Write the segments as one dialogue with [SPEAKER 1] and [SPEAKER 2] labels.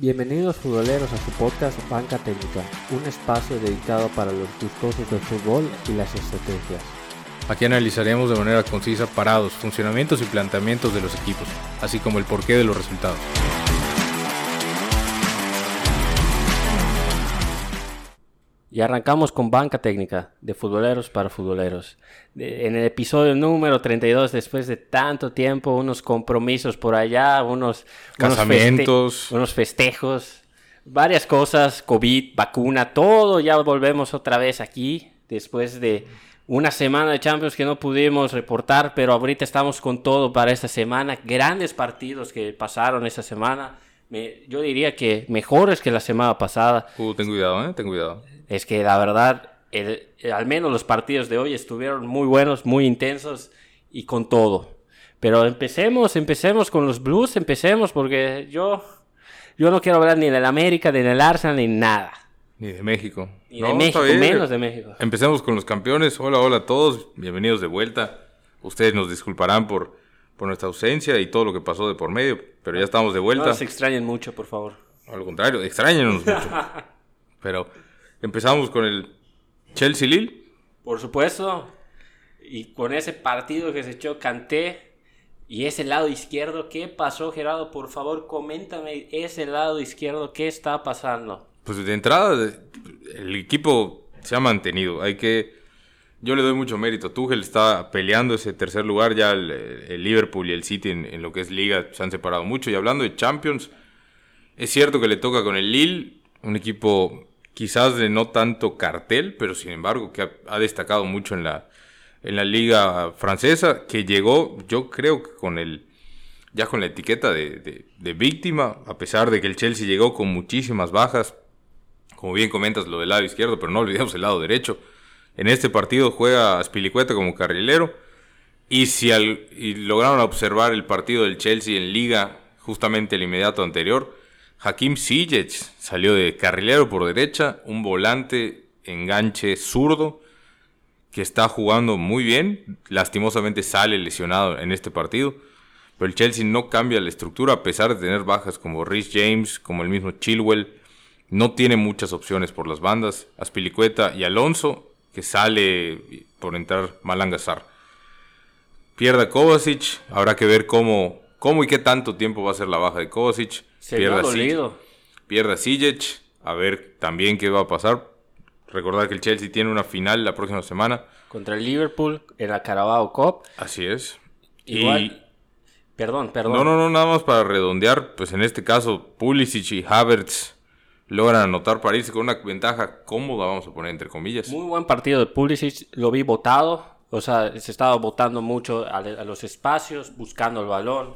[SPEAKER 1] Bienvenidos futboleros a su podcast Banca Técnica, un espacio dedicado para los gustosos del fútbol y las estrategias.
[SPEAKER 2] Aquí analizaremos de manera concisa parados, funcionamientos y planteamientos de los equipos, así como el porqué de los resultados.
[SPEAKER 1] Y arrancamos con banca técnica de futboleros para futboleros. De- en el episodio número 32, después de tanto tiempo, unos compromisos por allá, unos unos
[SPEAKER 2] Casamientos.
[SPEAKER 1] feste- unos festejos, varias cosas, COVID, vacuna, todo, ya volvemos otra vez aquí después de una semana de Champions que no pudimos reportar, pero ahorita estamos con todo para esta semana. Grandes partidos que pasaron esta semana. Me- yo diría que mejores que la semana pasada.
[SPEAKER 2] Uh, ten cuidado, eh, ten cuidado.
[SPEAKER 1] Es que la verdad, el- el- al menos los partidos de hoy estuvieron muy buenos, muy intensos y con todo. Pero empecemos, empecemos con los Blues, empecemos porque yo, yo no quiero hablar ni del América, ni del Arsenal, ni nada.
[SPEAKER 2] Ni de México.
[SPEAKER 1] Ni
[SPEAKER 2] No,
[SPEAKER 1] de México, menos de México.
[SPEAKER 2] Empecemos con los campeones. Hola, hola a todos. Bienvenidos de vuelta. Ustedes nos disculparán por, por nuestra ausencia y todo lo que pasó de por medio, pero ya estamos de
[SPEAKER 1] No
[SPEAKER 2] vuelta.
[SPEAKER 1] nos extrañen mucho, por favor.
[SPEAKER 2] Al contrario, extrañenos mucho. pero empezamos con el Chelsea Lille.
[SPEAKER 1] Por supuesto. Y con ese partido que se echó Canté y ese lado izquierdo, ¿qué pasó, Gerardo? Por favor, coméntame ese lado izquierdo, ¿qué está pasando?
[SPEAKER 2] Pues de entrada, el equipo se ha mantenido. Hay que. Yo le doy mucho mérito. Tuchel está peleando ese tercer lugar. Ya el, el Liverpool y el City en, lo que es Liga se han separado mucho. Y hablando de Champions, es cierto que le toca con el Lille, un equipo quizás de no tanto cartel, pero sin embargo que ha, destacado mucho en la, en la Liga francesa. Que llegó, yo creo que con el ya con la etiqueta de, de- de víctima, a pesar de que el Chelsea llegó con muchísimas bajas, como bien comentas lo del lado izquierdo, pero no olvidemos el lado derecho. En este partido juega Aspilicueta como carrilero, y si lograron observar el partido del Chelsea en liga, justamente el inmediato anterior, Hakim Ziyech salió de carrilero por derecha, un volante enganche zurdo, que está jugando muy bien, lastimosamente sale lesionado en este partido, pero el Chelsea no cambia la estructura a pesar de tener bajas como Rhys James, como el mismo Chilwell. No tiene muchas opciones por las bandas. Aspilicueta y Alonso, que sale por entrar Malanga Sarr. Pierde a Kovacic. Habrá que ver cómo, cómo y qué tanto tiempo va a ser la baja de Kovacic.
[SPEAKER 1] Se
[SPEAKER 2] Pierde
[SPEAKER 1] vio
[SPEAKER 2] a Zic-
[SPEAKER 1] dolido.
[SPEAKER 2] Pierde a ver también qué va a pasar. Recordar que el Chelsea tiene una final la próxima semana.
[SPEAKER 1] Contra el Liverpool en la Carabao Cup.
[SPEAKER 2] Así es. Y
[SPEAKER 1] Igual. Perdón, perdón.
[SPEAKER 2] No, no, no, nada más para redondear, pues en este caso Pulisic y Havertz logran anotar para irse con una ventaja cómoda, vamos a poner entre comillas.
[SPEAKER 1] Muy buen partido de Pulisic. Lo vi votado. O sea, se estaba votando mucho a, a los espacios, buscando el balón.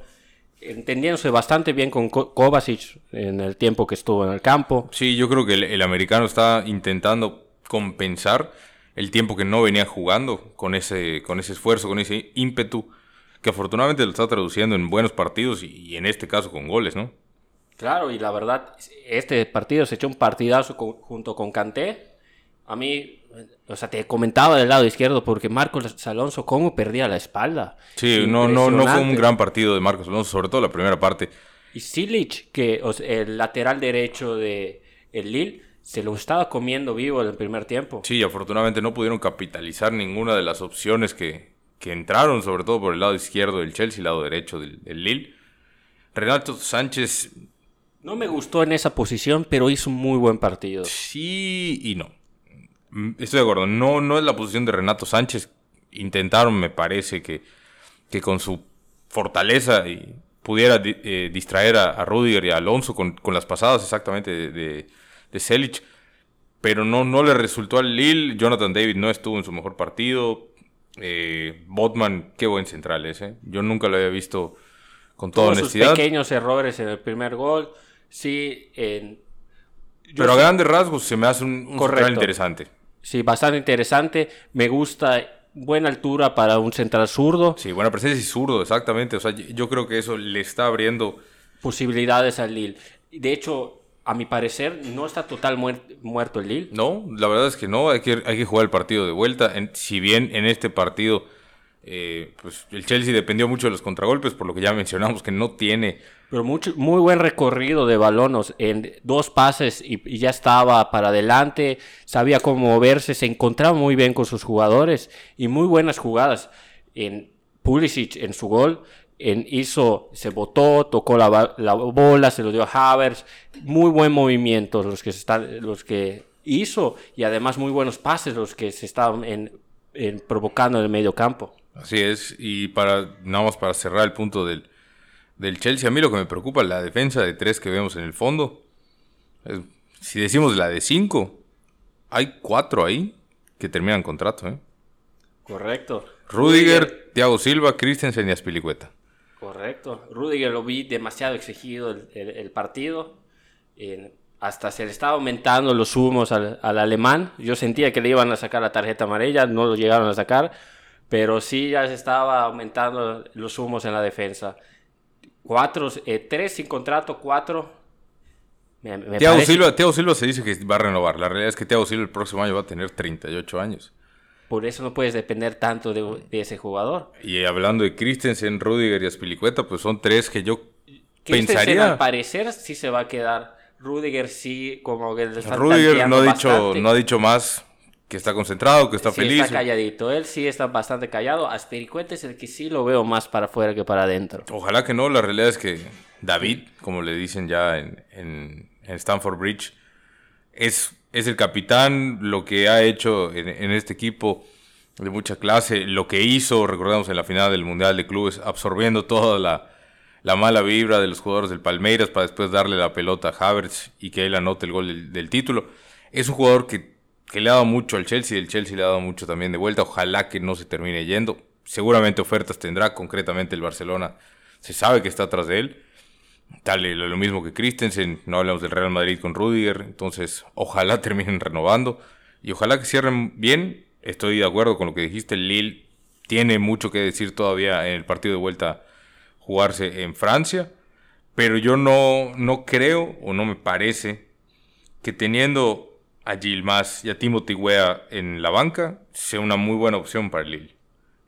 [SPEAKER 1] Entendiéndose bastante bien con Ko- Kovacic en el tiempo que estuvo en el campo.
[SPEAKER 2] Sí, yo creo que el, el americano está intentando compensar el tiempo que no venía jugando con ese, con ese esfuerzo, con ese ímpetu, que afortunadamente lo está traduciendo en buenos partidos y, y en este caso con goles, ¿no?
[SPEAKER 1] Claro, y la verdad, este partido se echó un partidazo con- junto con Kanté. A mí, o sea, te comentaba del lado izquierdo porque Marcos Alonso cómo perdía la espalda.
[SPEAKER 2] Sí, no, no, no fue un gran partido de Marcos Alonso, sobre todo la primera parte.
[SPEAKER 1] Y Silic, que o sea, el lateral derecho de el Lille, se lo estaba comiendo vivo en el primer tiempo.
[SPEAKER 2] Sí, afortunadamente no pudieron capitalizar ninguna de las opciones que, que entraron, sobre todo por el lado izquierdo del Chelsea y el lado derecho del, del Lille. Renato Sánchez
[SPEAKER 1] No me gustó en esa posición, pero hizo un muy buen partido.
[SPEAKER 2] sí y no. Mm, Estoy de acuerdo, no, no es la posición de Renato Sánchez. Intentaron, me parece, que, que con su fortaleza y pudiera di- eh, distraer a, a Rudiger y a Alonso con, con las pasadas exactamente de, de, de Selic. Pero no, no le resultó al Lille. Jonathan David no estuvo en su mejor partido. Eh, Botman, qué buen central ese. Yo nunca lo había visto con toda
[SPEAKER 1] Tuvo sus
[SPEAKER 2] honestidad.
[SPEAKER 1] pequeños errores en el primer gol. Sí, en...
[SPEAKER 2] Pero a
[SPEAKER 1] sí-
[SPEAKER 2] grandes rasgos se me hace un, un
[SPEAKER 1] Correcto.
[SPEAKER 2] central interesante.
[SPEAKER 1] Sí, bastante interesante. Me gusta buena altura para un central zurdo.
[SPEAKER 2] Sí, buena presencia y zurdo, exactamente. O sea, yo- yo creo que eso le está abriendo.
[SPEAKER 1] Posibilidades al Lille. De hecho, a mi parecer, no está total muer- muerto el Lille.
[SPEAKER 2] No, la verdad es que no. Hay que, hay que jugar el partido de vuelta. En- si bien en este partido, eh, pues el Chelsea dependió mucho de los contragolpes, por lo que ya mencionamos que no tiene
[SPEAKER 1] Pero mucho, muy buen recorrido de balones. En dos pases y, ya estaba para adelante. Sabía cómo moverse. Se encontraba muy bien con sus jugadores. Y muy buenas jugadas. En Pulisic, en su gol, en, hizo, se botó, tocó la, la, bola, se lo dio a Havers. Muy buen movimiento los que, están, los que hizo. Y además muy buenos pases los que se estaban en, provocando en el medio campo.
[SPEAKER 2] Así es. Y para, nada más para cerrar el punto del del Chelsea, a mí lo que me preocupa es la defensa de tres que vemos en el fondo. si decimos la de cinco, hay cuatro ahí que terminan contrato. ¿eh?
[SPEAKER 1] Correcto.
[SPEAKER 2] Rudiger, Thiago Silva, Christensen y Aspilicueta.
[SPEAKER 1] Correcto. Rudiger lo vi demasiado exigido el, partido. hasta se le estaba aumentando los humos al, al, alemán. Yo sentía que le iban a sacar la tarjeta amarilla, no lo llegaron a sacar. Pero sí ya se estaba aumentando los humos en la defensa. Cuatro, eh, tres sin contrato, cuatro.
[SPEAKER 2] Me, Silva, Silva se dice que va a renovar. La realidad es que Thiago Silva el próximo año va a tener 38 años.
[SPEAKER 1] Por eso no puedes depender tanto de, ese jugador.
[SPEAKER 2] Y hablando de Christensen, Rudiger y Aspilicueta, pues son tres que yo pensaría...
[SPEAKER 1] al parecer sí se va a quedar. Rudiger sí, como que le
[SPEAKER 2] Rudiger no ha, dicho, no ha dicho más que está concentrado, que está
[SPEAKER 1] sí,
[SPEAKER 2] feliz.
[SPEAKER 1] Está calladito, él sí está bastante callado. Aspiricueta es el que sí lo veo más para afuera que para adentro.
[SPEAKER 2] Ojalá que no, la realidad es que David, como le dicen ya en, en, Stanford Bridge, es, es el capitán, lo que ha hecho en, este equipo de mucha clase, lo que hizo, recordamos en la final del Mundial de Clubes, absorbiendo toda la, la mala vibra de los jugadores del Palmeiras para después darle la pelota a Havertz y que él anote el gol del título. Es un jugador que que le ha dado mucho al Chelsea, el Chelsea le ha dado mucho también de vuelta, ojalá que no se termine yendo, seguramente ofertas tendrá, concretamente el Barcelona se sabe que está atrás de él, tal lo mismo que Christensen, no hablamos del Real Madrid con Rudiger, entonces ojalá terminen renovando. Y ojalá que cierren bien, estoy de acuerdo con lo que dijiste, Lille tiene mucho que decir todavía en el partido de vuelta jugarse en Francia, pero yo no, no creo o no me parece que teniendo a Gilmas y a Timothy Wea en la banca sea una muy buena opción para el Lille.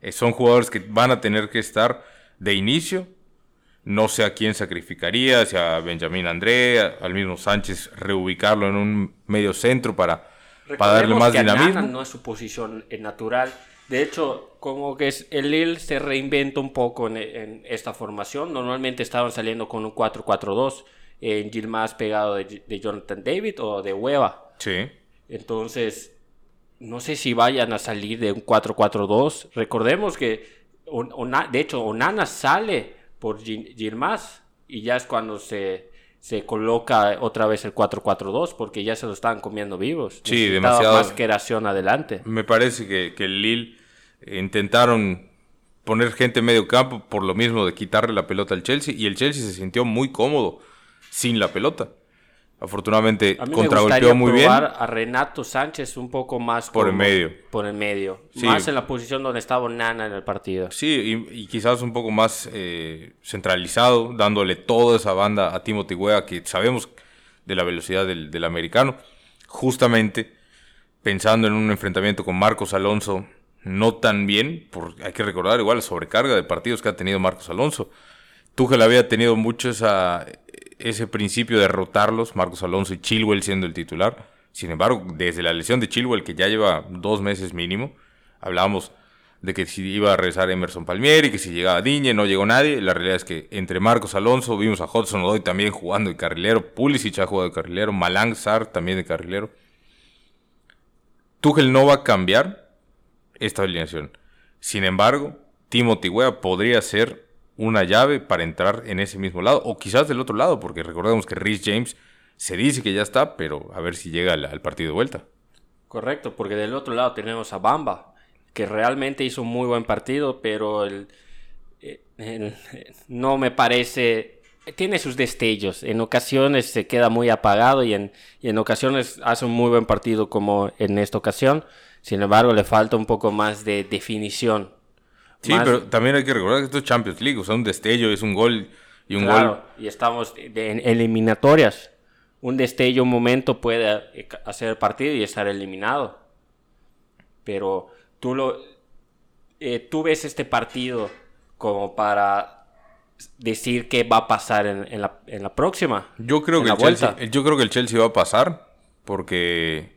[SPEAKER 2] Eh, son jugadores que van a tener que estar de inicio. No sé a quién sacrificaría, si a Benjamín André, al mismo Sánchez, reubicarlo en un medio centro para, para darle más que dinamismo.
[SPEAKER 1] no es su posición eh, natural. De hecho, como que es, el Lille se reinventa un poco en, esta formación. Normalmente estaban saliendo con un 4-4-2, en Gilmas pegado de, de Jonathan David o de Hueva
[SPEAKER 2] Sí.
[SPEAKER 1] Entonces, no sé si vayan a salir de un 4-4-2. Recordemos que, de hecho, Onana sale por Gilmas y ya es cuando se, se coloca otra vez el 4-4-2 porque ya se lo estaban comiendo vivos.
[SPEAKER 2] Sí, demasiado.
[SPEAKER 1] más creación adelante.
[SPEAKER 2] Me parece que, que el Lille intentaron poner gente en medio campo por lo mismo de quitarle la pelota al Chelsea y el Chelsea se sintió muy cómodo sin la pelota. Afortunadamente contragolpeó muy bien.
[SPEAKER 1] a Renato Sánchez un poco más
[SPEAKER 2] por el medio.
[SPEAKER 1] Por el medio. Más en la posición donde estaba Nana en el partido.
[SPEAKER 2] Sí, y, quizás un poco más eh, centralizado, dándole toda esa banda a Timothy Wea, que sabemos de la velocidad del, del americano. Justamente pensando en un enfrentamiento con Marcos Alonso, no tan bien, porque hay que recordar igual la sobrecarga de partidos que ha tenido Marcos Alonso. Tuchel había tenido mucho esa, ese principio de rotarlos, Marcos Alonso y Chilwell siendo el titular. Sin embargo, desde la lesión de Chilwell, que ya lleva dos meses mínimo, hablábamos de que si iba a regresar Emerson Palmieri, que si llegaba Diñe, no llegó nadie. La realidad es que entre Marcos Alonso, vimos a Hudson Odoi también jugando de carrilero, Pulisic ha jugado de carrilero, Malang Sar también de carrilero. Tuchel no va a cambiar esta alineación. Sin embargo, Timothy Wea podría ser una llave para entrar en ese mismo lado, o quizás del otro lado, porque recordemos que Rhys James se dice que ya está, pero a ver si llega al, partido de vuelta.
[SPEAKER 1] Correcto, porque del otro lado tenemos a Bamba, que realmente hizo un muy buen partido, pero el, eh, no me parece... Tiene sus destellos, en ocasiones se queda muy apagado y en, y en ocasiones hace un muy buen partido como en esta ocasión, sin embargo le falta un poco más de definición
[SPEAKER 2] Sí, pero también hay que recordar que esto es Champions League, o sea, un destello es un gol y un claro,
[SPEAKER 1] Y estamos en eliminatorias. Un destello, un momento puede eh, hacer partido y estar eliminado. Pero tú lo. Eh, tú ves este partido como para decir qué va a pasar en, la, en la, próxima.
[SPEAKER 2] Yo creo, que el Chelsea, yo creo que el Chelsea va a pasar porque...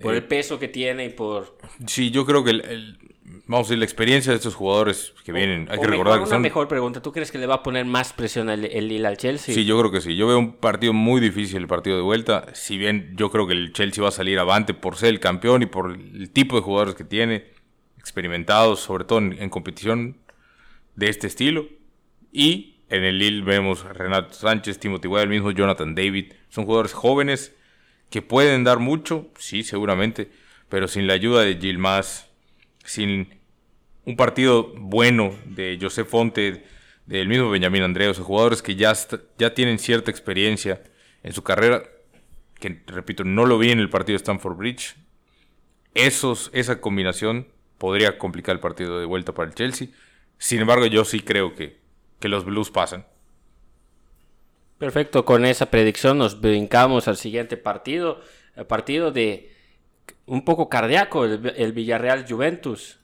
[SPEAKER 1] Por el peso que tiene y por...
[SPEAKER 2] Sí, yo creo que el, vamos a decir, la experiencia de estos jugadores que vienen, hay que recordar que
[SPEAKER 1] una mejor pregunta, ¿tú crees que le va a poner más presión el, el Lille al Chelsea?
[SPEAKER 2] Sí, yo creo que sí. Yo veo un partido muy difícil, el partido de vuelta. Si bien yo creo que el Chelsea va a salir avante por ser el campeón y por el tipo de jugadores que tiene, experimentados, sobre todo en, competición de este estilo. Y en el Lille vemos a Renato Sánchez, Timothy Weah, el mismo Jonathan David. Son jugadores jóvenes que pueden dar mucho, sí, seguramente, pero sin la ayuda de Gilmas sin un partido bueno de José Fonte, del mismo Benjamín Andreu, o jugadores que ya, ya tienen cierta experiencia en su carrera, que repito, no lo vi en el partido de Stanford Bridge. Esos, esa combinación podría complicar el partido de vuelta para el Chelsea. Sin embargo, yo sí creo que, que los Blues pasan.
[SPEAKER 1] Perfecto, con esa predicción nos brincamos al siguiente partido, el partido de un poco cardíaco el, Villarreal Juventus.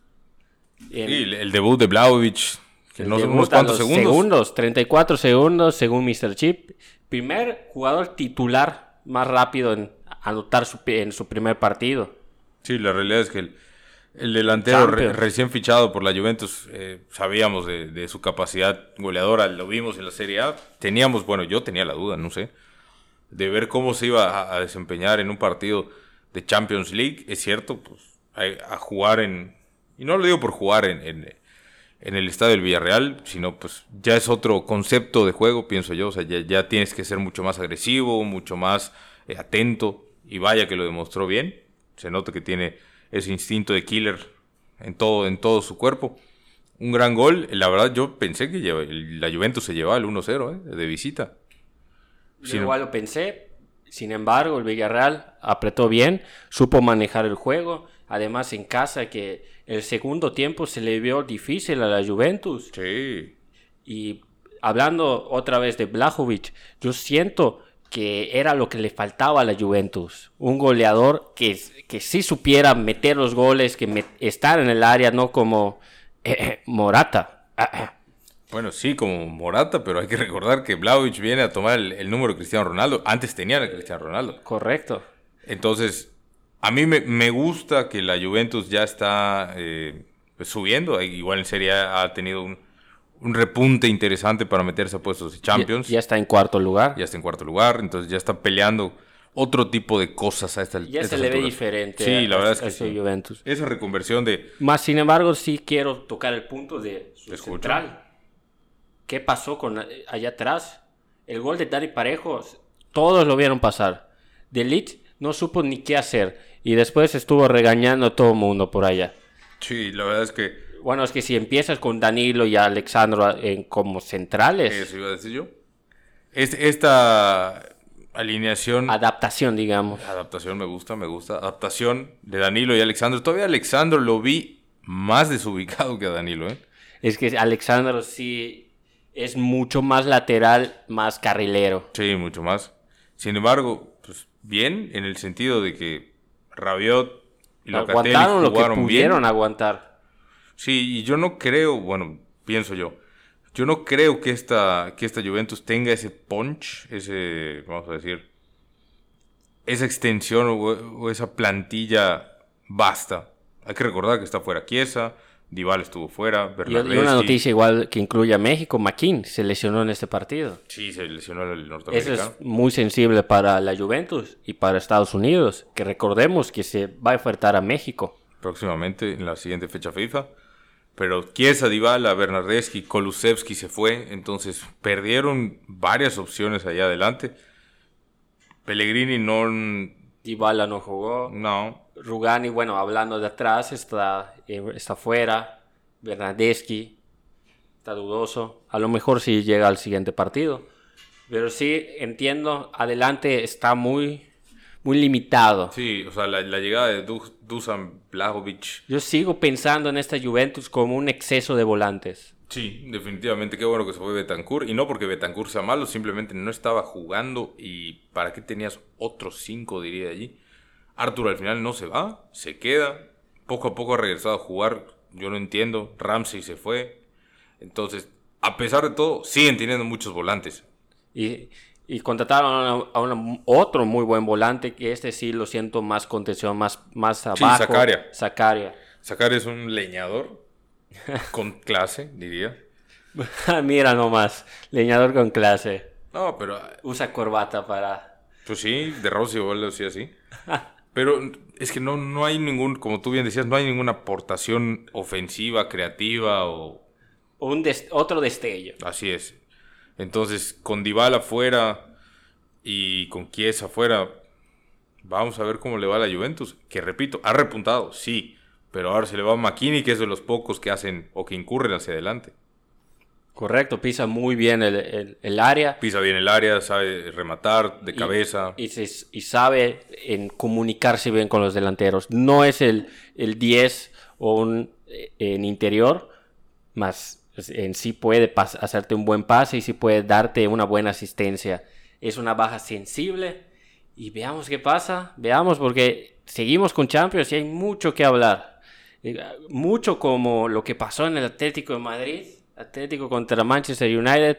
[SPEAKER 2] el, debut de Blaovic, que no sé unos cuantos segundos.
[SPEAKER 1] segundos. 34 segundos según Mr. Chip. Primer jugador titular más rápido en anotar en su primer partido.
[SPEAKER 2] Sí, la realidad es que el, delantero recién fichado por la Juventus, eh, sabíamos de, su capacidad goleadora, lo vimos en la Serie A. Teníamos, bueno, yo tenía la duda, no sé, de ver cómo se iba a desempeñar en un partido de Champions League, es cierto, pues a, jugar en, y no lo digo por jugar en, en, el estadio del Villarreal, sino pues ya es otro concepto de juego, pienso yo, o sea, ya, tienes que ser mucho más agresivo, mucho más eh, atento, y vaya que lo demostró bien, se nota que tiene ese instinto de killer en todo, en todo su cuerpo. Un gran gol, la verdad yo pensé que la Juventus se llevaba el 1-0 eh, de visita.
[SPEAKER 1] Yo igual lo pensé, sin embargo, el Villarreal apretó bien, supo manejar el juego. Además, en casa, que el segundo tiempo se le vio difícil a la Juventus.
[SPEAKER 2] Sí.
[SPEAKER 1] Y hablando otra vez de Blajovic, yo siento que era lo que le faltaba a la Juventus. Un goleador que, que sí supiera meter los goles, que estar en el área, no como eh, eh, Morata. Ah, ah.
[SPEAKER 2] Bueno, sí, como Morata, pero hay que recordar que Vlaovic viene a tomar el, número de Cristiano Ronaldo. Antes tenía el Cristiano Ronaldo.
[SPEAKER 1] Correcto.
[SPEAKER 2] Entonces, a mí me, gusta que la Juventus ya está eh, pues, subiendo. Igual en Serie A ha tenido un, repunte interesante para meterse a puestos de Champions.
[SPEAKER 1] Ya, está en cuarto lugar.
[SPEAKER 2] Ya está en cuarto lugar, entonces ya está peleando otro tipo de cosas a esta
[SPEAKER 1] Ya se le ve diferente.
[SPEAKER 2] Sí, la verdad es que sí.
[SPEAKER 1] Juventus.
[SPEAKER 2] Esa reconversión de...
[SPEAKER 1] Más sin embargo, sí quiero tocar el punto de su central qué pasó con allá atrás. El gol de Dani Parejo, todos lo vieron pasar. De no supo ni qué hacer y después estuvo regañando a todo el mundo por allá.
[SPEAKER 2] Sí, la verdad es que...
[SPEAKER 1] Bueno, es que si empiezas con Danilo y Alexandro en, como centrales...
[SPEAKER 2] Eso iba a decir yo. esta alineación...
[SPEAKER 1] Adaptación, digamos.
[SPEAKER 2] Adaptación me gusta, me gusta. Adaptación de Danilo y Alexandro. Todavía Alexandro lo vi más desubicado que a Danilo, ¿eh?
[SPEAKER 1] Es que Alexandro sí es mucho más lateral, más carrilero.
[SPEAKER 2] Sí, mucho más. Sin embargo, pues bien, en el sentido de que Rabiot
[SPEAKER 1] y Locatelli aguantaron lo que pudieron aguantar.
[SPEAKER 2] Sí, y yo no creo, bueno, pienso yo, yo no creo que esta, que esta Juventus tenga ese punch, ese, vamos a decir, esa extensión o, esa plantilla basta. Hay que recordar que está fuera Chiesa, Dival estuvo fuera.
[SPEAKER 1] Y, una noticia igual que incluye a México, McKean se lesionó en este partido.
[SPEAKER 2] Sí, se lesionó el norteamericano.
[SPEAKER 1] Eso es muy sensible para la Juventus y para Estados Unidos, que recordemos que se va a ofertar a México.
[SPEAKER 2] Próximamente, en la siguiente fecha FIFA. Pero Chiesa, Dybala, Bernardeschi, Kolusevski se fue, entonces perdieron varias opciones allá adelante. Pellegrini no...
[SPEAKER 1] Dybala no jugó.
[SPEAKER 2] No.
[SPEAKER 1] Rugani, bueno, hablando de atrás, está, eh, está fuera. Bernadeschi está dudoso. A lo mejor sí llega al siguiente partido. Pero sí, entiendo, adelante está muy, muy limitado.
[SPEAKER 2] Sí, o sea, la, llegada de Dusan Blagovic.
[SPEAKER 1] Yo sigo pensando en esta Juventus como un exceso de volantes.
[SPEAKER 2] Sí, definitivamente, qué bueno que se fue Betancourt. Y no porque Betancourt sea malo, simplemente no estaba jugando. ¿Y para qué tenías otros cinco, diría allí? Arthur al final no se va, se queda. Poco a poco ha regresado a jugar. Yo no entiendo. Ramsey se fue. Entonces, a pesar de todo, siguen teniendo muchos volantes.
[SPEAKER 1] Y, y contrataron a, otro muy buen volante, que este sí lo siento más contención, más, más abajo.
[SPEAKER 2] Sí, Zacaria.
[SPEAKER 1] Zacaria.
[SPEAKER 2] Zacaria es un leñador con clase, diría.
[SPEAKER 1] Mira nomás, leñador con clase.
[SPEAKER 2] No, pero...
[SPEAKER 1] Usa corbata para...
[SPEAKER 2] Pues sí, de Rossi igual lo así. Pero es que no, no hay ningún, como tú bien decías, no hay ninguna aportación ofensiva, creativa o...
[SPEAKER 1] Un otro destello.
[SPEAKER 2] Así es. Entonces, con Dybala afuera y con Chiesa afuera, vamos a ver cómo le va a la Juventus. Que repito, ha repuntado, sí. Pero ahora se le va a McKinney, que es de los pocos que hacen o que incurren hacia adelante.
[SPEAKER 1] Correcto, pisa muy bien el, área.
[SPEAKER 2] Pisa bien el área, sabe rematar de cabeza.
[SPEAKER 1] Y, sabe en comunicarse bien con los delanteros. No es el, el 10 o un en interior, más en sí puede hacerte un buen pase y sí puede darte una buena asistencia. Es una baja sensible y veamos qué pasa. Veamos porque seguimos con Champions y hay mucho que hablar. Eh, mucho como lo que pasó en el Atlético de Madrid Atlético contra Manchester United,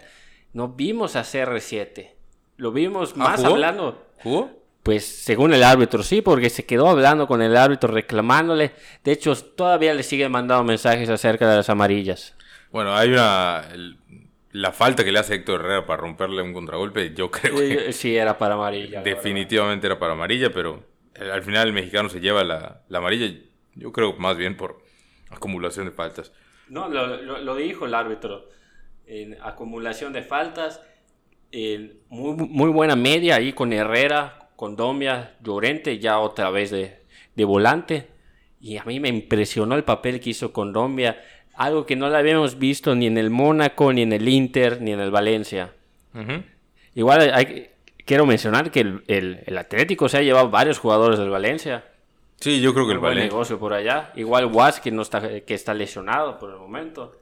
[SPEAKER 1] no vimos a CR7. Lo vimos ¿Ah, más hablando.
[SPEAKER 2] ¿Jugó?
[SPEAKER 1] Pues según el árbitro, sí, porque se quedó hablando con el árbitro, reclamándole. De hecho, todavía le sigue mandando mensajes acerca de las amarillas.
[SPEAKER 2] Bueno, hay una. La falta que le hace Héctor Herrera para romperle un contragolpe, yo creo que.
[SPEAKER 1] Sí, era para amarilla.
[SPEAKER 2] Definitivamente era para amarilla, pero al final el mexicano se lleva la, la amarilla, yo creo más bien por acumulación de faltas.
[SPEAKER 1] No, lo, dijo el árbitro. En acumulación de faltas, en muy, muy buena media ahí con Herrera, con Domia, Llorente, ya otra vez de, volante. Y a mí me impresionó el papel que hizo con Domia, algo que no lo habíamos visto ni en el Mónaco, ni en el Inter, ni en el Valencia. Igual hay, quiero mencionar que el, el Atlético se ha llevado varios jugadores del Valencia.
[SPEAKER 2] Sí, yo creo que el
[SPEAKER 1] buen negocio por allá. Igual Was, que, no está, que está lesionado por el momento.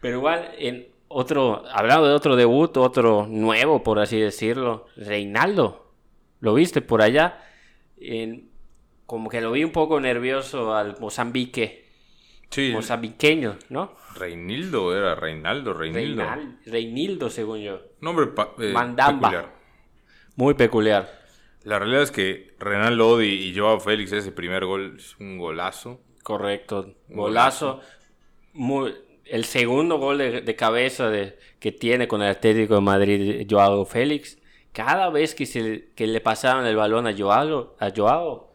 [SPEAKER 1] Pero igual, en otro, hablando de otro debut, otro nuevo, por así decirlo, Reinaldo. ¿Lo viste por allá? En, como que lo vi un poco nervioso al Mozambique.
[SPEAKER 2] Sí.
[SPEAKER 1] Mozambiqueño, ¿no?
[SPEAKER 2] Reinildo era Reinaldo, Reinildo.
[SPEAKER 1] Reinildo, según yo.
[SPEAKER 2] Nombre eh,
[SPEAKER 1] Mandamba. Muy peculiar.
[SPEAKER 2] La realidad es que Renan Lodi y Joao Félix, ese primer gol es un golazo.
[SPEAKER 1] Correcto, golazo. Muy, el segundo gol de, cabeza de, que tiene con el Atlético de Madrid, Joao Félix. Cada vez que, se, que le pasaban el balón a Joao, a Joao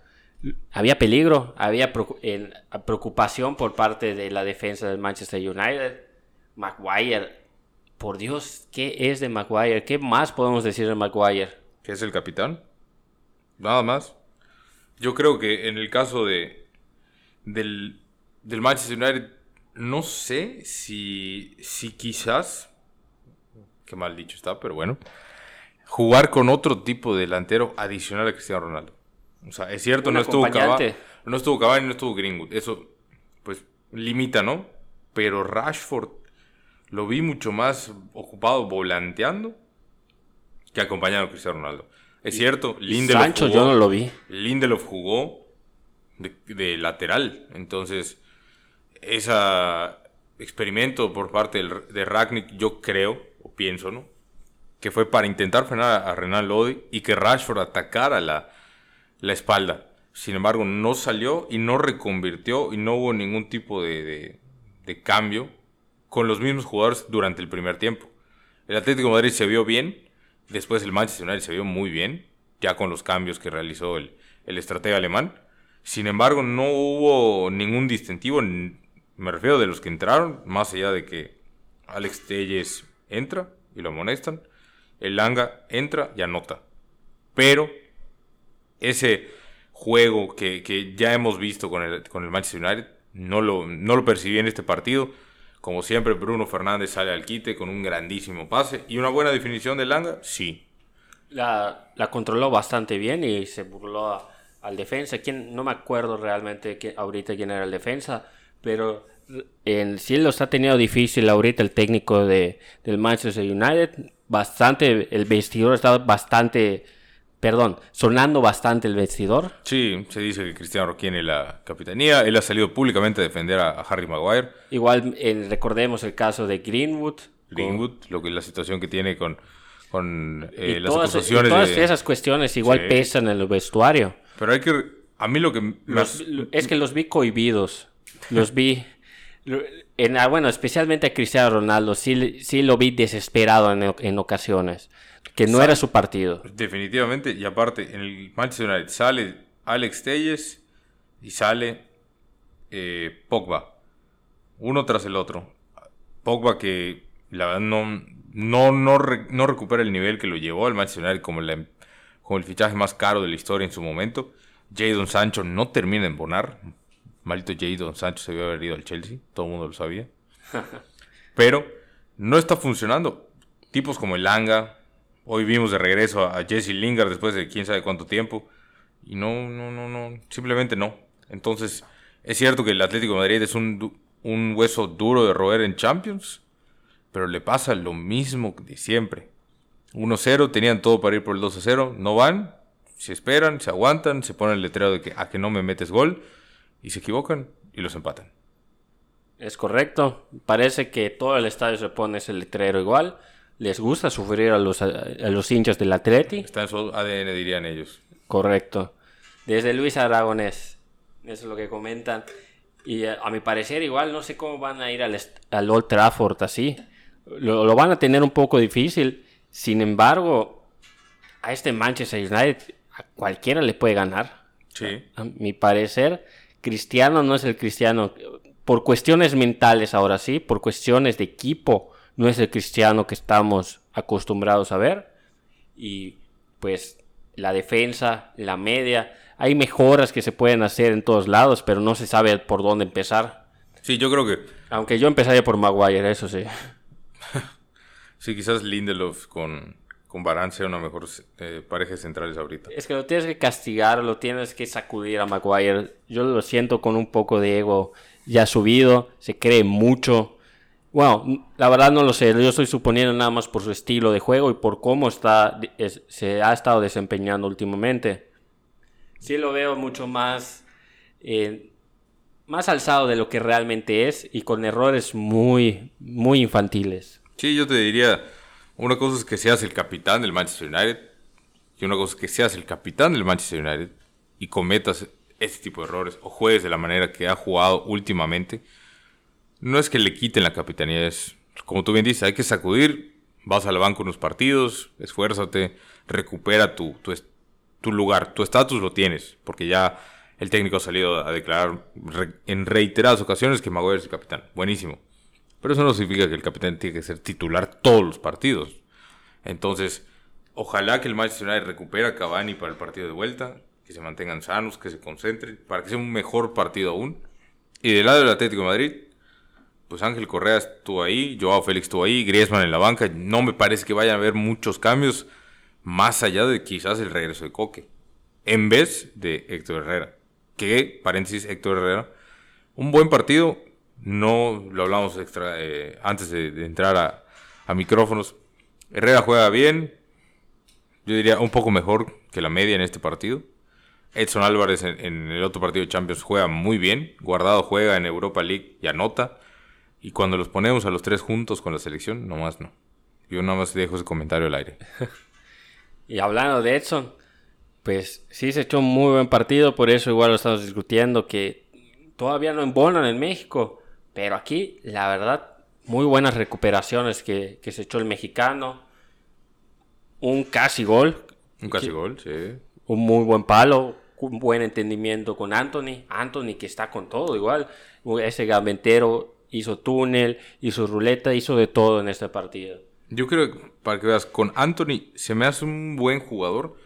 [SPEAKER 1] había peligro, había preocupación por parte de la defensa del Manchester United. Maguire, por Dios, ¿qué es de Maguire? ¿Qué más podemos decir de Maguire?
[SPEAKER 2] ¿Que es el capitán? Nada más. Yo creo que en el caso de del, del Manchester United, no sé si, si quizás, qué mal dicho está, pero bueno, jugar con otro tipo de delantero adicional a Cristiano Ronaldo. O sea, es cierto, no estuvo, Cavani, no estuvo Cavani, no estuvo Greenwood. Eso, pues, limita, ¿no? Pero Rashford lo vi mucho más ocupado volanteando que acompañado a Cristiano Ronaldo. Es cierto,
[SPEAKER 1] Lindelof Sancho jugó, yo no lo vi.
[SPEAKER 2] Lindelof jugó de, lateral. Entonces, ese experimento por parte de Ragnick, yo creo, o pienso, ¿no? Que fue para intentar frenar a Renan Lodi y que Rashford atacara la, la espalda. Sin embargo, no salió y no reconvirtió y no hubo ningún tipo de, de cambio con los mismos jugadores durante el primer tiempo. El Atlético de Madrid se vio bien, Después el Manchester United se vio muy bien, ya con los cambios que realizó el, el estratega alemán. Sin embargo, no hubo ningún distintivo, me refiero de los que entraron, más allá de que Alex Telles entra y lo amonestan, el Langa entra y anota. Pero ese juego que, ya hemos visto con el, con el Manchester United, no lo, no lo percibí en este partido. Como siempre, Bruno Fernández sale al quite con un grandísimo pase y una buena definición de Langa, sí.
[SPEAKER 1] La, controló bastante bien y se burló al defensa. ¿Quién? No me acuerdo realmente que, ahorita quién era el defensa, pero en sí lo está teniendo difícil ahorita el técnico de, del Manchester United. Bastante, el vestidor está bastante perdón, sonando bastante el vestidor.
[SPEAKER 2] Sí, se dice que Cristiano tiene la capitanía. Él ha salido públicamente a defender a, Harry Maguire.
[SPEAKER 1] Igual recordemos el caso de Greenwood
[SPEAKER 2] Greenwood, lo que la situación que tiene con, con
[SPEAKER 1] Y
[SPEAKER 2] eh, las
[SPEAKER 1] todas, y todas
[SPEAKER 2] de-
[SPEAKER 1] esas cuestiones igual
[SPEAKER 2] Sí.
[SPEAKER 1] pesan en el vestuario.
[SPEAKER 2] Pero hay que. A mí lo que.
[SPEAKER 1] Los- es que los vi cohibidos. Los vi. En, ah, bueno, especialmente a Cristiano Ronaldo, sí, sí lo vi desesperado en, en ocasiones. Que no era su partido.
[SPEAKER 2] Definitivamente, y aparte, en el Manchester United sale Alex Telles y sale eh, Pogba. Uno tras el otro. Pogba que la verdad no, no, no, re- no recupera el nivel que lo llevó al Manchester United como, la- como el fichaje más caro de la historia en su momento. Jadon Sancho no termina en bonar. Maldito Jadon Sancho se había haber ido al Chelsea, todo el mundo lo sabía. Pero no está funcionando. Tipos como el Langa, hoy vimos de regreso a Jesse Lingard después de quién sabe cuánto tiempo. Y no, no, no, no, simplemente no. Entonces, es cierto que el Atlético de Madrid es un, un hueso duro de roer en Champions, pero le pasa lo mismo de siempre. 1-0, tenían todo para ir por el 2-0, no van, se esperan, se aguantan, se ponen el letrero de que a que no me metes gol, y se equivocan y los empatan.
[SPEAKER 1] Es correcto. Parece que todo el estadio se pone ese letrero igual. Les gusta sufrir a los, a, los hinchas del Atleti.
[SPEAKER 2] Está en su ADN, dirían ellos.
[SPEAKER 1] Correcto. Desde Luis Aragonés. Eso es lo que comentan. Y eh, a mi parecer igual no sé cómo van a ir al, al Old Trafford así. Lo, lo van a tener un poco difícil. Sin embargo, a este Manchester United a cualquiera le puede ganar.
[SPEAKER 2] Sí.
[SPEAKER 1] A mi parecer, Cristiano no es el Cristiano. Por cuestiones mentales ahora sí, por cuestiones de equipo, no es el Cristiano que estamos acostumbrados a ver. Y pues la defensa, la media, hay mejoras que se pueden hacer en todos lados, pero no se sabe por dónde empezar.
[SPEAKER 2] Sí, yo creo que
[SPEAKER 1] Aunque yo empezaría por Maguire, eso sí.
[SPEAKER 2] sí, quizás Lindelof con, con Varane sea una mejor eh, pareja de centrales ahorita.
[SPEAKER 1] Es que lo tienes que castigar, lo tienes que sacudir a Maguire. Yo lo siento con un poco de ego ya subido, se cree mucho. Bueno, la verdad no lo sé, yo estoy suponiendo nada más por su estilo de juego y por cómo está, es- se ha estado desempeñando últimamente. Sí lo veo mucho más, eh, más alzado de lo que realmente es y con errores muy, muy infantiles.
[SPEAKER 2] Sí, yo te diría, una cosa es que seas el capitán del Manchester United y una cosa es que seas el capitán del Manchester United y cometas este tipo de errores o juegues de la manera que ha jugado últimamente. No es que le quiten la capitanía, es como tú bien dices, hay que sacudir, vas al banco unos partidos, esfuérzate, recupera tu, tu, lugar, tu estatus lo tienes, porque ya el técnico ha salido a declarar en reiteradas ocasiones que Maguire es el capitán. Buenísimo. Pero eso no significa que el capitán tiene que ser titular todos los partidos. Entonces, ojalá que el Manchester United recupere a Cavani para el partido de vuelta, que se mantengan sanos, que se concentren, para que sea un mejor partido aún. Y del lado del Atlético de Madrid, pues Ángel Correa estuvo ahí, Joao Félix estuvo ahí, Griezmann en la banca. No me parece que vayan a haber muchos cambios, más allá de quizás el regreso de Coque, en vez de Héctor Herrera. Que, paréntesis, Héctor Herrera, un buen partido, no lo hablamos extra, eh, antes de, entrar a, a micrófonos. Herrera juega bien, yo diría un poco mejor que la media en este partido. Edson Álvarez en, en el otro partido de Champions juega muy bien. Guardado juega en Europa League y anota. Y cuando los ponemos a los tres juntos con la selección, nomás no. Yo nada más dejo ese comentario al aire.
[SPEAKER 1] Y hablando de Edson, pues sí se echó un muy buen partido, por eso igual lo estamos discutiendo, que todavía no embonan en México, pero aquí la verdad, muy buenas recuperaciones que, que se echó el mexicano, un casi gol,
[SPEAKER 2] Un casi gol, sí.
[SPEAKER 1] un muy buen palo, un buen entendimiento con Anthony, Anthony que está con todo igual, ese gambentero hizo túnel, hizo ruleta, hizo de todo en este partido.
[SPEAKER 2] Yo creo que, para que veas, con Anthony se me hace un buen jugador.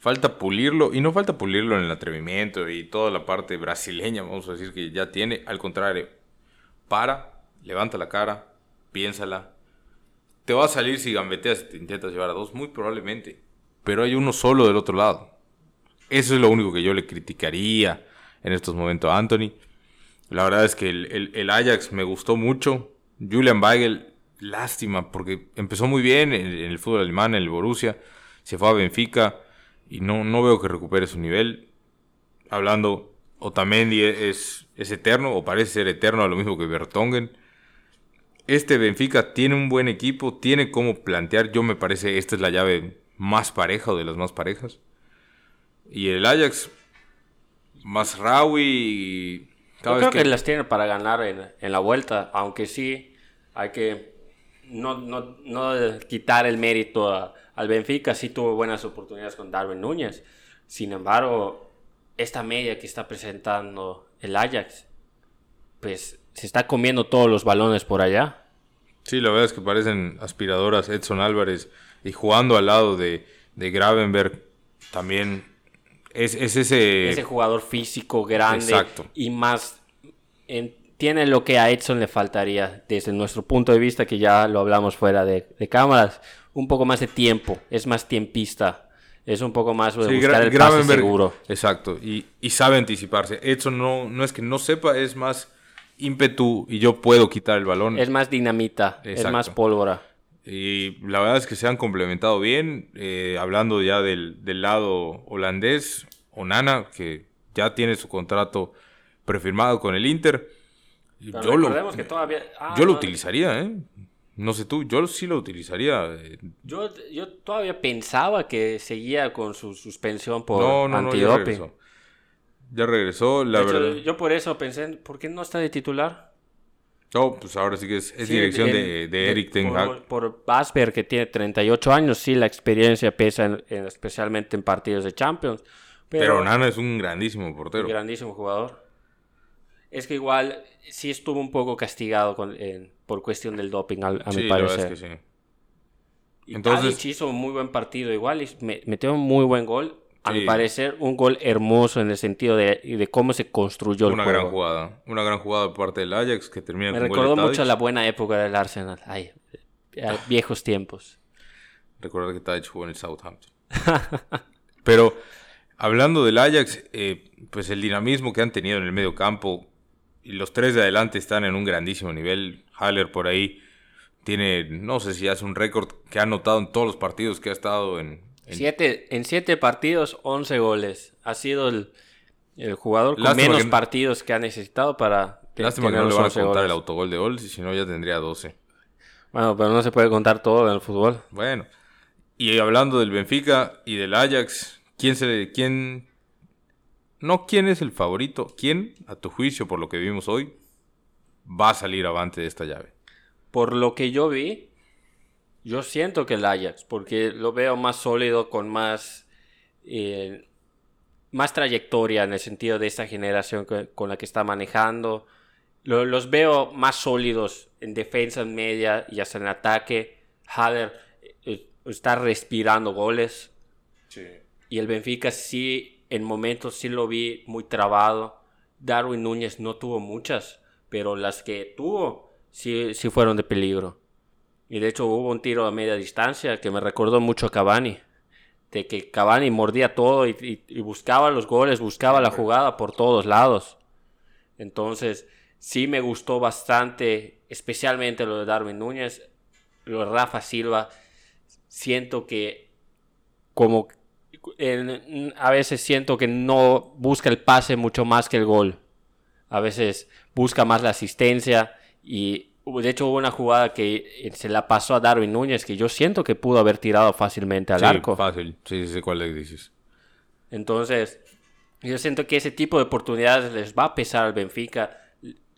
[SPEAKER 2] Falta pulirlo, y no falta pulirlo en el atrevimiento y toda la parte brasileña, vamos a decir que ya tiene. Al contrario, para, levanta la cara, piénsala. Te va a salir si gambeteas y te intentas llevar a dos, muy probablemente. Pero hay uno solo del otro lado. Eso es lo único que yo le criticaría en estos momentos a Anthony. La verdad es que el, el- el Ajax me gustó mucho. Julian Weigel, lástima, porque empezó muy bien en, el fútbol alemán, en el Borussia. Se fue a Benfica y no, no veo que recupere su nivel. Hablando, Otamendi es, es eterno, o parece ser eterno, lo mismo que Bertongen. este Benfica tiene un buen equipo, tiene cómo plantear. Yo me parece esta es la llave más pareja o de las más parejas. Y el Ajax, más Rawi.
[SPEAKER 1] Yo creo que... las tiene para ganar en, la vuelta, aunque sí hay que no, no, no quitar el mérito al Benfica. Sí tuvo buenas oportunidades con Darwin Núñez. Sin embargo, esta media que está presentando el Ajax, pues se está comiendo todos los balones por allá.
[SPEAKER 2] Sí, la verdad es que parecen aspiradoras Edson Álvarez y jugando al lado de, de Gravenberg también es, ese...
[SPEAKER 1] Ese jugador físico grande y más... tiene lo que a Edson le faltaría desde nuestro punto de vista, que ya lo hablamos fuera de, de cámaras, un poco más de tiempo, es más tiempista es un poco más de buscar el pase seguro.
[SPEAKER 2] Exacto, y, sabe anticiparse. Edson no, no es que no sepa, es más ímpetu y yo puedo quitar el balón.
[SPEAKER 1] Es más dinamita, es más pólvora.
[SPEAKER 2] Y la verdad es que se han complementado bien. Eh, hablando ya del, lado holandés, Onana, que ya tiene su contrato prefirmado con el Inter.
[SPEAKER 1] yo lo, que todavía...
[SPEAKER 2] Ah, yo lo utilizaría, ¿eh? No sé tú, yo sí lo utilizaría. Eh.
[SPEAKER 1] Yo, yo todavía pensaba que seguía con su suspensión por no, no, ya regresó.
[SPEAKER 2] Ya regresó, la verdad.
[SPEAKER 1] yo por eso pensé, ¿por qué no está de titular?
[SPEAKER 2] No, pues ahora sí que es, dirección de, de, Eric Ten
[SPEAKER 1] Hag. Por, Basber, que tiene 38 años, sí, la experiencia pesa especialmente en partidos de Champions.
[SPEAKER 2] Pero, Nana es un grandísimo portero. Un
[SPEAKER 1] grandísimo jugador. Es que igual sí estuvo un poco castigado con, por cuestión del doping, a, mi parecer. Es que sí. Entonces hizo un muy buen partido igual y metió un muy buen gol. A mi parecer, un gol hermoso en el sentido de, de cómo se construyó
[SPEAKER 2] una
[SPEAKER 1] el juego.
[SPEAKER 2] Una gran jugada. Una gran jugada por parte del Ajax que termina
[SPEAKER 1] Me recordó mucho la buena época del Arsenal. Ay, viejos tiempos.
[SPEAKER 2] Recordar que Tadic jugó en el Southampton. Pero hablando del Ajax, eh, pues el dinamismo que han tenido en el medio campo y los tres de adelante están en un grandísimo nivel. Haller por ahí tiene, no sé si hace un récord que ha anotado en todos los partidos que ha estado en...
[SPEAKER 1] Siete, en siete partidos, once goles. Ha sido el, jugador con menos partidos que ha necesitado para...
[SPEAKER 2] Lástima que no le van a contar el autogol de gol, si no ya tendría 12.
[SPEAKER 1] Bueno, pero no se puede contar todo en el fútbol.
[SPEAKER 2] Bueno, y hablando del Benfica y del Ajax, ¿quién, se, quién no quién es el favorito, quién, a tu juicio, por lo que vimos hoy, va a salir avante de esta llave.
[SPEAKER 1] Por lo que yo vi, yo siento que el Ajax, porque lo veo más sólido, con más, eh, más trayectoria en el sentido de esta generación con la que está manejando. los veo más sólidos en defensa, en media y hasta en ataque. Haller eh, está respirando goles. Y el Benfica sí en momentos sí lo vi muy trabado. Darwin Núñez no tuvo muchas, pero las que tuvo sí, sí fueron de peligro. Y de hecho hubo un tiro a media distancia que me recordó mucho a Cavani. De que Cavani mordía todo y, buscaba los goles, buscaba la jugada por todos lados. Entonces, sí me gustó bastante, especialmente lo de Darwin Núñez, lo de Rafa Silva. Siento que como a veces siento que no busca el pase mucho más que el gol. A veces busca más la asistencia y de hecho hubo una jugada que se la pasó a Darwin Núñez que yo siento que pudo haber tirado fácilmente al arco.
[SPEAKER 2] fácil. Sí, sí, cuál le dices.
[SPEAKER 1] Entonces, yo siento que ese tipo de oportunidades les va a pesar al Benfica.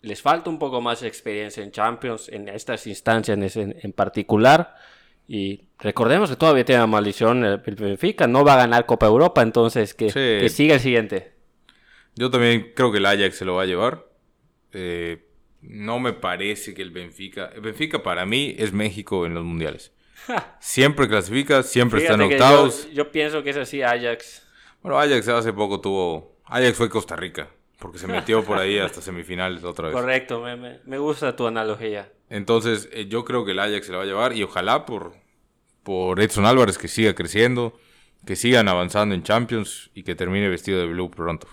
[SPEAKER 1] Les falta un poco más de experiencia en Champions, en estas instancias en, en particular. Y recordemos que todavía tiene la maldición el Benfica, no va a ganar Copa Europa, entonces que, siga el siguiente.
[SPEAKER 2] Yo también creo que el Ajax se lo va a llevar. Eh, no me parece que el Benfica... El Benfica para mí es México en los mundiales. Siempre clasifica, siempre está en octavos.
[SPEAKER 1] Yo, pienso que es así Ajax.
[SPEAKER 2] Bueno, Ajax hace poco tuvo... Ajax fue Costa Rica, porque se metió por ahí hasta semifinales otra vez.
[SPEAKER 1] Correcto, me, me gusta tu analogía.
[SPEAKER 2] Entonces, eh, yo creo que el Ajax se lo va a llevar y ojalá por, por Edson Álvarez que siga creciendo, que sigan avanzando en Champions y que termine vestido de blue pronto.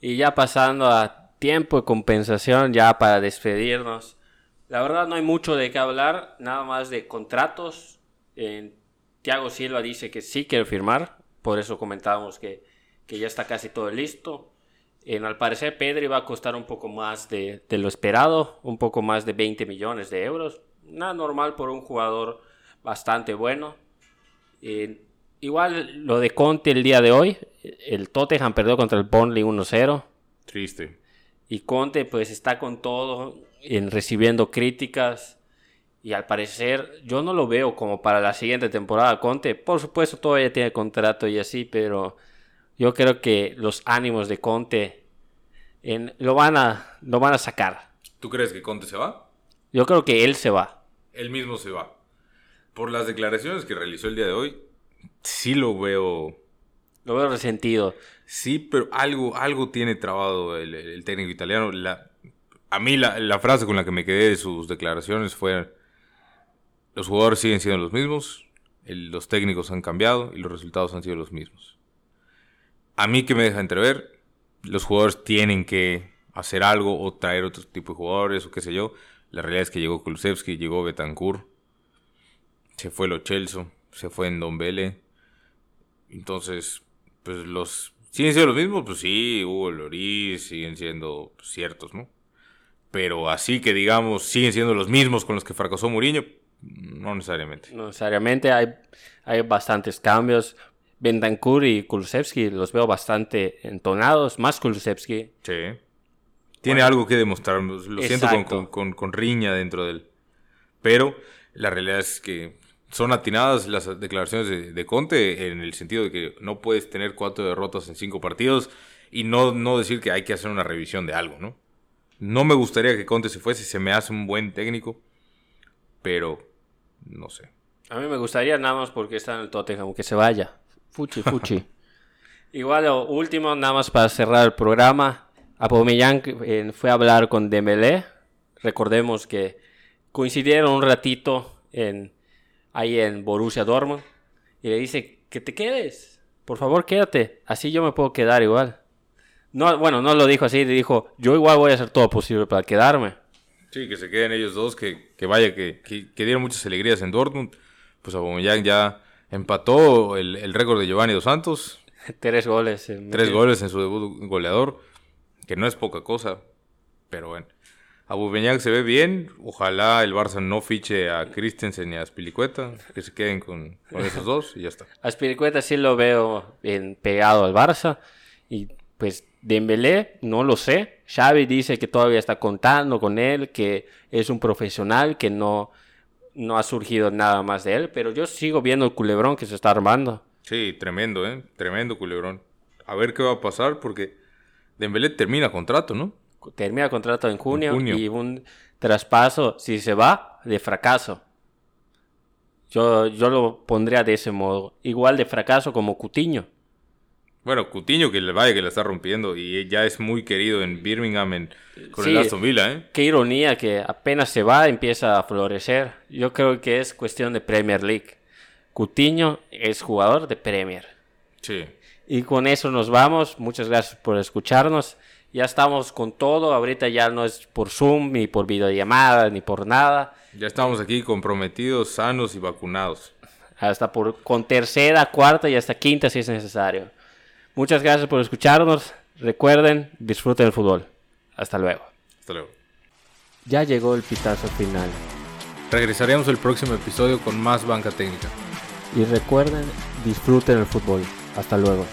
[SPEAKER 1] Y ya pasando a tiempo de compensación, ya para despedirnos. La verdad no hay mucho de qué hablar, nada más de contratos. Eh, Thiago Silva dice que sí quiere firmar, por eso comentábamos que, que ya está casi todo listo. En, al parecer Pedri va a costar un poco más de, de, lo esperado, un poco más de 20 millones de euros. Nada normal por un jugador bastante bueno. Eh, igual lo de Conte el día de hoy, el Tottenham perdió contra el Burnley 1-0.
[SPEAKER 2] Triste.
[SPEAKER 1] Y Conte pues está con todo, en recibiendo críticas. Y al parecer yo no lo veo como para la siguiente temporada. Conte, por supuesto, todavía tiene contrato y así, pero yo creo que los ánimos de Conte en, lo, van a, lo van a sacar.
[SPEAKER 2] ¿Tú crees que Conte se va?
[SPEAKER 1] Yo creo que él se va.
[SPEAKER 2] Él mismo se va. Por las declaraciones que realizó el día de hoy, sí lo veo.
[SPEAKER 1] Lo veo resentido.
[SPEAKER 2] Sí, pero algo, algo tiene trabado el, el técnico italiano. A mí la, la, frase con la que me quedé de sus declaraciones fue, los jugadores siguen siendo los mismos, los técnicos han cambiado y los resultados han sido los mismos a mí que me deja entrever, los jugadores tienen que hacer algo o traer otro tipo de jugadores o qué sé yo. La realidad es que llegó Kulusevski, llegó Betancourt, se fue Lo Chelso, se fue Ndombele. Entonces, pues los siguen siendo los mismos, pues sí, Hugo Loris siguen siendo ciertos, ¿no? Pero así que digamos, siguen siendo los mismos con los que fracasó Mourinho, no necesariamente.
[SPEAKER 1] No necesariamente, hay, hay bastantes cambios. Bentancur y Kulusevski los veo bastante entonados, más Kulusevski.
[SPEAKER 2] Sí. Tiene algo que demostrar, lo siento con, con, con, riña dentro de él. Pero la realidad es que son atinadas las declaraciones de, de, Conte en el sentido de que no puedes tener cuatro derrotas en cinco partidos y no, no decir que hay que hacer una revisión de algo, ¿no? No me gustaría que Conte se fuese, se me hace un buen técnico, pero no sé.
[SPEAKER 1] A mí me gustaría nada más porque está en el Tottenham que se vaya. Fuchi, fuchi. Igual lo último, nada más para cerrar el programa. Aubameyang eh, fue a hablar con Dembélé. Recordemos que coincidieron un ratito en, ahí en Borussia Dortmund. Y le dice, que te quedes. Por favor, quédate. Así yo me puedo quedar igual. No, bueno, no lo dijo así. Le dijo, yo igual voy a hacer todo posible para quedarme.
[SPEAKER 2] Sí, que se queden ellos dos. Que, que vaya, que, que, que dieron muchas alegrías en Dortmund. Pues Aubameyang ya Empató el, el récord de Giovanni Dos Santos.
[SPEAKER 1] Tres goles.
[SPEAKER 2] En Tres goles en su debut goleador. Que no es poca cosa. Pero bueno. Abubeñac se ve bien. Ojalá el Barça no fiche a Christensen y a Spilicueta. Que se queden con, con esos dos y ya está.
[SPEAKER 1] A Spilicueta sí lo veo bien pegado al Barça. Y pues Dembélé, no lo sé. Xavi dice que todavía está contando con él, que es un profesional, que no, no ha surgido nada más de él, pero yo sigo viendo el culebrón que se está armando.
[SPEAKER 2] Sí, tremendo, ¿eh? Tremendo culebrón. A ver qué va a pasar porque Dembélé termina contrato, ¿no?
[SPEAKER 1] Termina contrato en junio, y un traspaso, si se va, de fracaso. Yo, yo lo pondría de ese modo. Igual de fracaso como Cutiño.
[SPEAKER 2] Bueno, Cutiño que le vaya que la está rompiendo y ya es muy querido en Birmingham en, con el Aston Villa, ¿eh?
[SPEAKER 1] Qué ironía que apenas se va empieza a florecer. Yo creo que es cuestión de Premier League. Cutiño es jugador de Premier.
[SPEAKER 2] Sí.
[SPEAKER 1] Y con eso nos vamos. Muchas gracias por escucharnos. Ya estamos con todo. Ahorita ya no es por Zoom, ni por videollamada, ni por nada.
[SPEAKER 2] Ya estamos aquí comprometidos, sanos y vacunados.
[SPEAKER 1] Hasta por con tercera, cuarta y hasta quinta si es necesario. Muchas gracias por escucharnos. Recuerden, disfruten el fútbol. Hasta luego.
[SPEAKER 2] Hasta luego.
[SPEAKER 1] Ya llegó el pitazo final.
[SPEAKER 2] Regresaremos el próximo episodio con más banca técnica.
[SPEAKER 1] Y recuerden, disfruten el fútbol. Hasta luego.